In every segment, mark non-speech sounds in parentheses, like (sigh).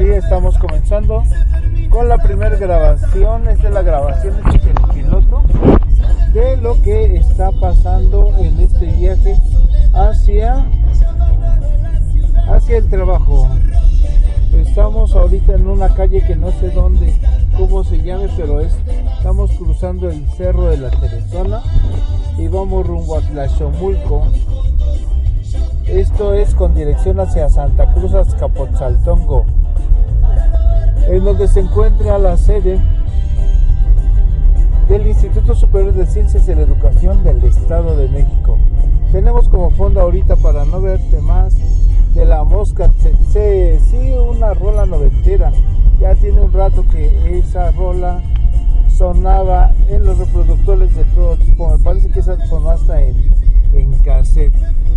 sí, estamos comenzando con la primera grabación. Esta es la grabación, este piloto de lo que está pasando en este viaje hacia, hacia el trabajo. Estamos ahorita en una calle que no sé dónde, cómo se llame, pero es, estamos cruzando el cerro de la Teresona y vamos rumbo a Tlachomulco. Esto es con dirección hacia Santa Cruz Azcapotzaltongo, en donde se encuentra la sede del Instituto Superior de Ciencias de la Educación del Estado de México. Tenemos como fondo ahorita para no verte más de la mosca tsetse, sí, una rola noventera. Ya tiene un rato que esa rola sonaba en los reproductores de todo tipo. Me parece que esa sonó hasta en, en cassette.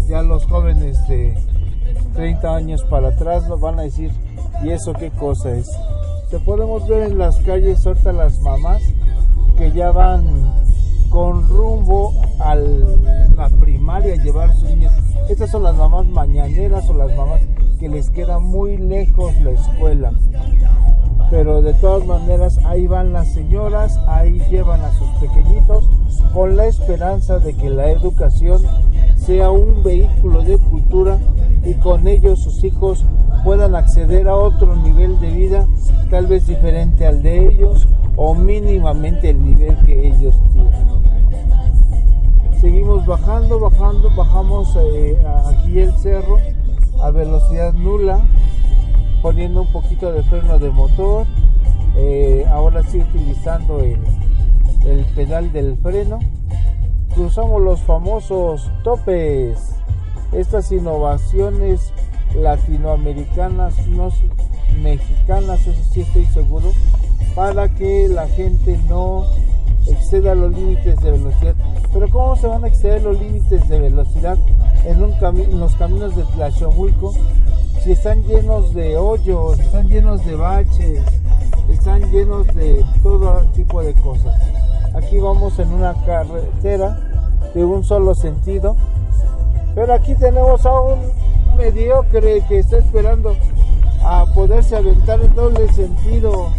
Ya los jóvenes de 30 años para atrás nos van a decir, ¿y eso qué cosa es? Se podemos ver en las calles ahorita las mamás que ya van con rumbo a la primaria a llevar sus niños. Estas son las mamás mañaneras o las mamás que les queda muy lejos la escuela. Pero de todas maneras ahí van las señoras, ahí llevan a sus pequeñitos con la esperanza de que la educación sea un vehículo de cultura y con ello sus hijos puedan acceder a otro nivel de vida, tal vez diferente al de ellos o mínimamente el nivel que ellos tienen. Seguimos bajando, bajando, bajamos eh, aquí el cerro a velocidad nula, poniendo un poquito de freno de motor, eh, ahora sí utilizando el, el pedal del freno. Cruzamos los famosos topes, estas innovaciones latinoamericanas, no mexicanas, eso sí estoy seguro, para que la gente no exceda los límites de velocidad. Pero ¿cómo se van a exceder los límites de velocidad en, un los caminos de Tlachomulco si están llenos de hoyos, están llenos de baches, están llenos de todo tipo de cosas? Aquí vamos en una carretera de un solo sentido, pero aquí tenemos a un mediocre que está esperando a poderse aventar en doble sentido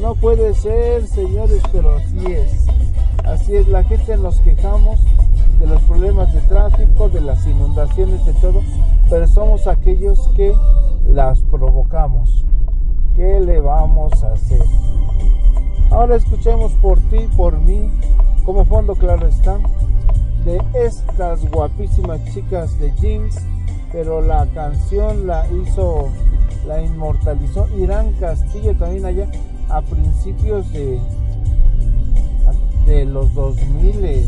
no puede ser, señores, pero así es. Así es, la gente nos quejamos de los problemas de tráfico, de las inundaciones, de todo, pero somos aquellos que las provocamos. ¿Qué le vamos a hacer? Ahora escuchemos por ti, por mí, como fondo claro está, de estas guapísimas chicas de jeans, pero la canción la hizo, la inmortalizó Irán Castillo también allá a principios de, de los 2000,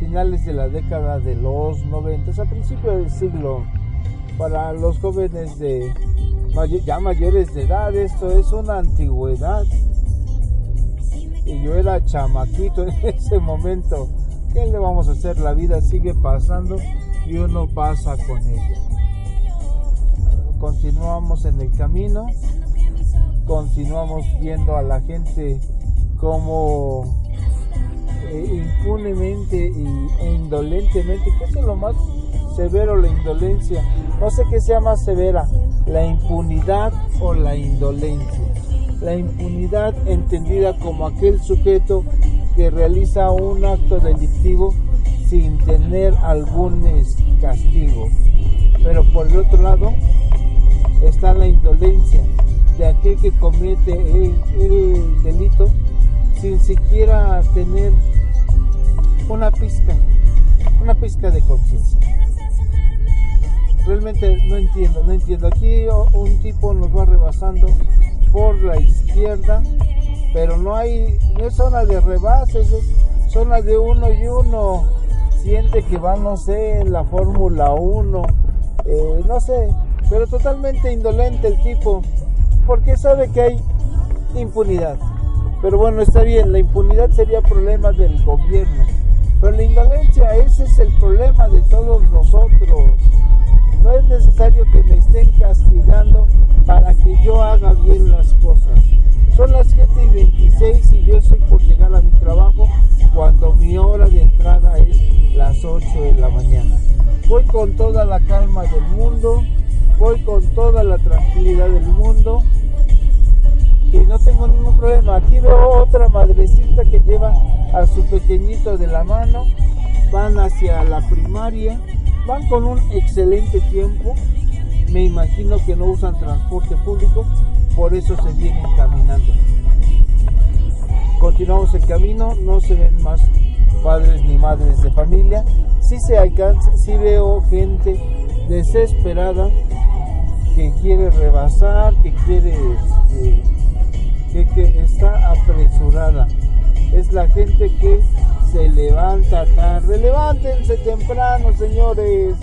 finales de la década de los 90, a principios del siglo, para los jóvenes de ya mayores de edad, esto es una antigüedad. Y yo era chamaquito en (laughs) ese momento. ¿Qué le vamos a hacer? La vida sigue pasando y uno pasa con ella. Continuamos en el camino continuamos viendo a la gente como eh, impunemente e indolentemente, ¿qué es lo más severo la indolencia? No sé qué sea más severa, la impunidad o la indolencia. La impunidad entendida como aquel sujeto que realiza un acto delictivo sin tener algún castigo. Pero por el otro lado está la indolencia, de aquel que comete el, delito sin siquiera tener una pizca, una pizca de conciencia. Realmente no entiendo, no entiendo. Aquí un tipo nos va rebasando por la izquierda, pero no hay, no es zona de rebases, es zona de uno y uno. Siente que va, no sé, en la Fórmula 1, eh, no sé, pero totalmente indolente el tipo porque sabe que hay impunidad. Pero bueno, está bien, la impunidad sería problema del gobierno. Pero la indolencia, ese es el problema de todos nosotros. No es necesario que me estén castigando para que yo haga bien las cosas. Son las 7 y 26 y yo estoy por llegar a mi trabajo cuando mi hora de entrada es las 8 de la mañana. Voy con toda la calma del mundo voy con toda la tranquilidad del mundo y no tengo ningún problema. Aquí veo otra madrecita que lleva a su pequeñito de la mano, van hacia la primaria, van con un excelente tiempo. Me imagino que no usan transporte público, por eso se vienen caminando. Continuamos el camino, no se ven más padres ni madres de familia. Si se alcanza, si veo gente desesperada que quiere rebasar, que quiere este, que, está apresurada. Es la gente que se levanta tarde. Levántense temprano, señores.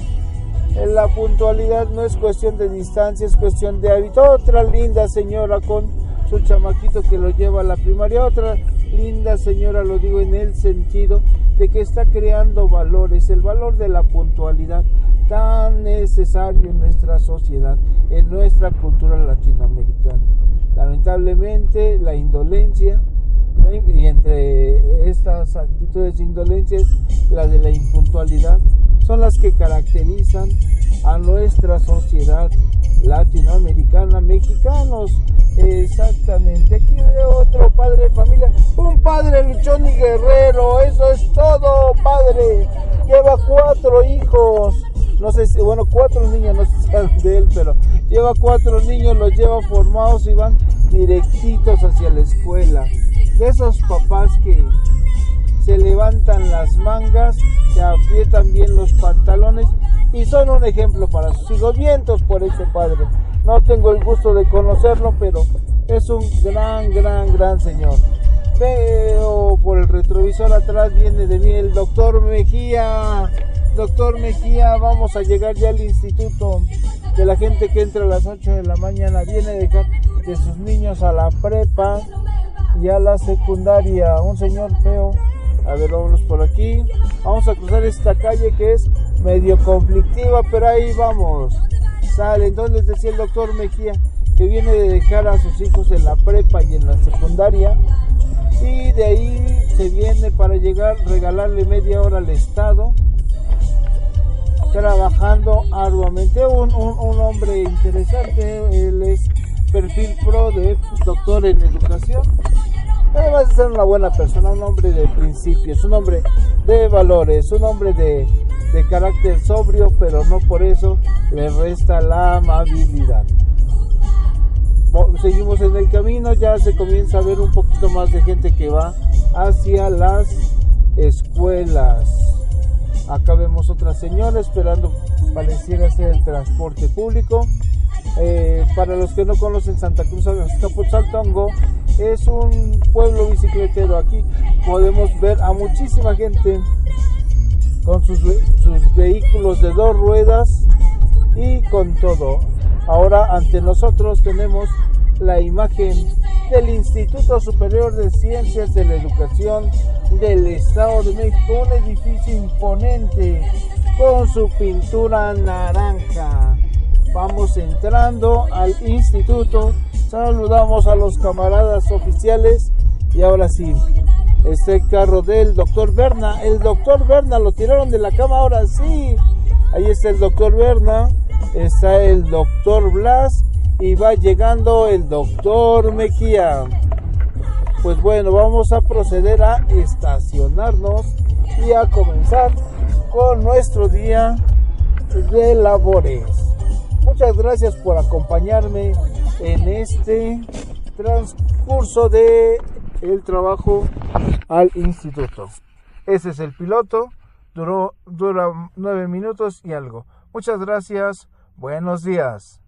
La puntualidad no es cuestión de distancia, es cuestión de hábito. Otra linda señora con su chamaquito que lo lleva a la primaria. Otra linda señora, lo digo en el sentido de que está creando valores, el valor de la puntualidad tan necesario en nuestra sociedad, en nuestra cultura latinoamericana. Lamentablemente la indolencia y entre estas actitudes de indolencia es la de la impuntualidad son las que caracterizan a nuestra sociedad latinoamericana, mexicanos, exactamente. Aquí veo otro padre de familia, un padre luchón y guerrero, eso es todo, padre. Lleva cuatro hijos, no sé si, bueno, cuatro niños, no sé si de él, pero lleva cuatro niños, los lleva formados y van directitos hacia la escuela. De esos papás que se levantan las mangas, se aprietan bien los pantalones y son un ejemplo para sus hijos. Vientos por ese padre. No tengo el gusto de conocerlo, pero es un gran, gran, gran señor. Veo por el retrovisor atrás viene de mí el doctor Mejía. Doctor Mejía, vamos a llegar ya al instituto de la gente que entra a las 8 de la mañana. Viene a dejar de sus niños a la prepa y a la secundaria. Un señor feo. A ver, vámonos por aquí. Vamos a cruzar esta calle que es medio conflictiva, pero ahí vamos. Sale. Entonces decía el doctor Mejía que viene de dejar a sus hijos en la prepa y en la secundaria. Y de ahí se viene para llegar, regalarle media hora al Estado trabajando arduamente. Un, un, hombre interesante, él es perfil pro de doctor en educación. Además de ser una buena persona, un hombre de principios, un hombre de valores, un hombre de, carácter sobrio, pero no por eso le resta la amabilidad. Seguimos en el camino, ya se comienza a ver un poquito más de gente que va hacia las escuelas. Acá vemos otra señora esperando pareciera ser el transporte público. Eh, para los que no conocen Santa Cruz Azcapotzaltongo, es un pueblo bicicletero. Aquí podemos ver a muchísima gente con sus, sus vehículos de dos ruedas y con todo. Ahora ante nosotros tenemos la imagen del Instituto Superior de Ciencias de la Educación del Estado de México, un edificio imponente con su pintura naranja. Vamos entrando al instituto, saludamos a los camaradas oficiales. Y ahora sí, este carro del doctor Berna, el doctor Berna lo tiraron de la cama, ahora sí, ahí está el doctor Berna, está el doctor Blas. Y va llegando el doctor Mejía. Pues bueno, vamos a proceder a estacionarnos y a comenzar con nuestro día de labores. Muchas gracias por acompañarme en este transcurso de el trabajo al instituto. Ese es el piloto, duró dura nueve minutos y algo. Muchas gracias, buenos días.